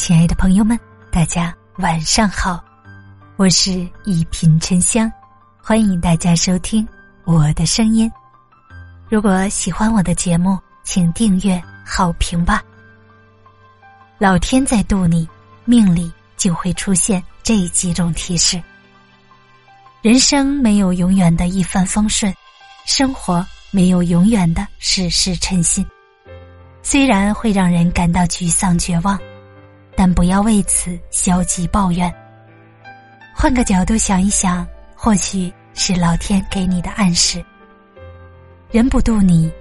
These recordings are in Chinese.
亲爱的朋友们，大家晚上好，我是一品沉香，欢迎大家收听我的声音。如果喜欢我的节目，请订阅、好评吧。老天在渡你，命里就会出现这几种提示。人生没有永远的一帆风顺，生活没有永远的事事称心。虽然会让人感到沮丧绝望，但不要为此消极抱怨。换个角度想一想，或许是老天给你的暗示。人不渡你，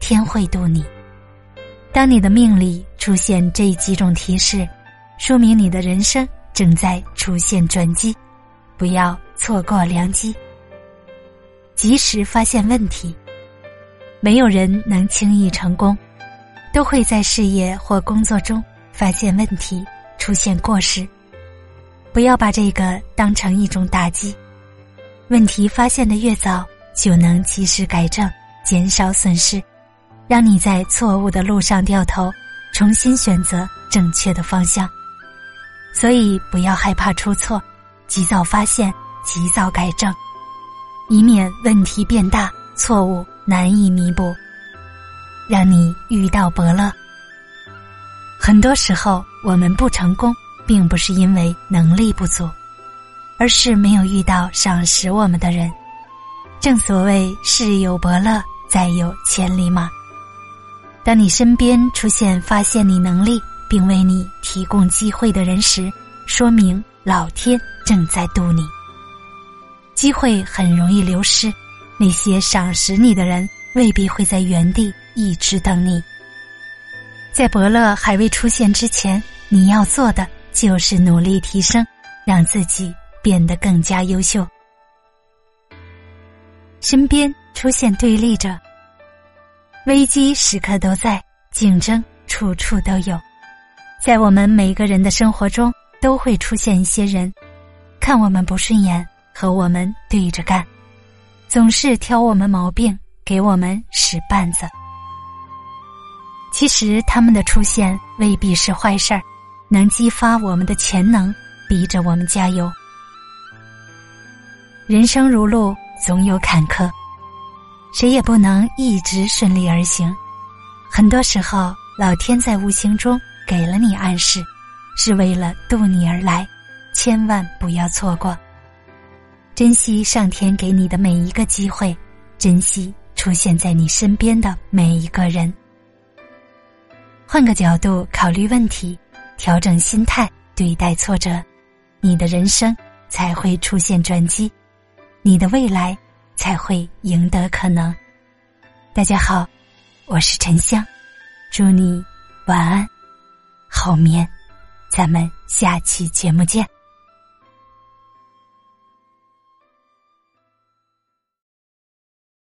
天会渡你。当你的命里出现这几种提示，说明你的人生正在出现转机，不要错过良机。及时发现问题，没有人能轻易成功。都会在事业或工作中发现问题，出现过失。不要把这个当成一种打击。问题发现的越早，就能及时改正，减少损失，让你在错误的路上掉头，重新选择正确的方向。所以，不要害怕出错，及早发现，及早改正，以免问题变大，错误难以弥补。让你遇到伯乐。很多时候，我们不成功，并不是因为能力不足，而是没有遇到赏识我们的人。正所谓“事有伯乐，再有千里马”。当你身边出现发现你能力并为你提供机会的人时，说明老天正在渡你。机会很容易流失，那些赏识你的人未必会在原地。一直等你，在伯乐还未出现之前，你要做的就是努力提升，让自己变得更加优秀。身边出现对立者，危机时刻都在，竞争处处都有，在我们每个人的生活中，都会出现一些人，看我们不顺眼，和我们对着干，总是挑我们毛病，给我们使绊子。其实他们的出现未必是坏事儿，能激发我们的潜能，逼着我们加油。人生如路，总有坎坷，谁也不能一直顺利而行。很多时候，老天在无形中给了你暗示，是为了渡你而来，千万不要错过。珍惜上天给你的每一个机会，珍惜出现在你身边的每一个人。换个角度考虑问题，调整心态对待挫折，你的人生才会出现转机，你的未来才会赢得可能。大家好，我是沉香，祝你晚安，好眠，咱们下期节目见。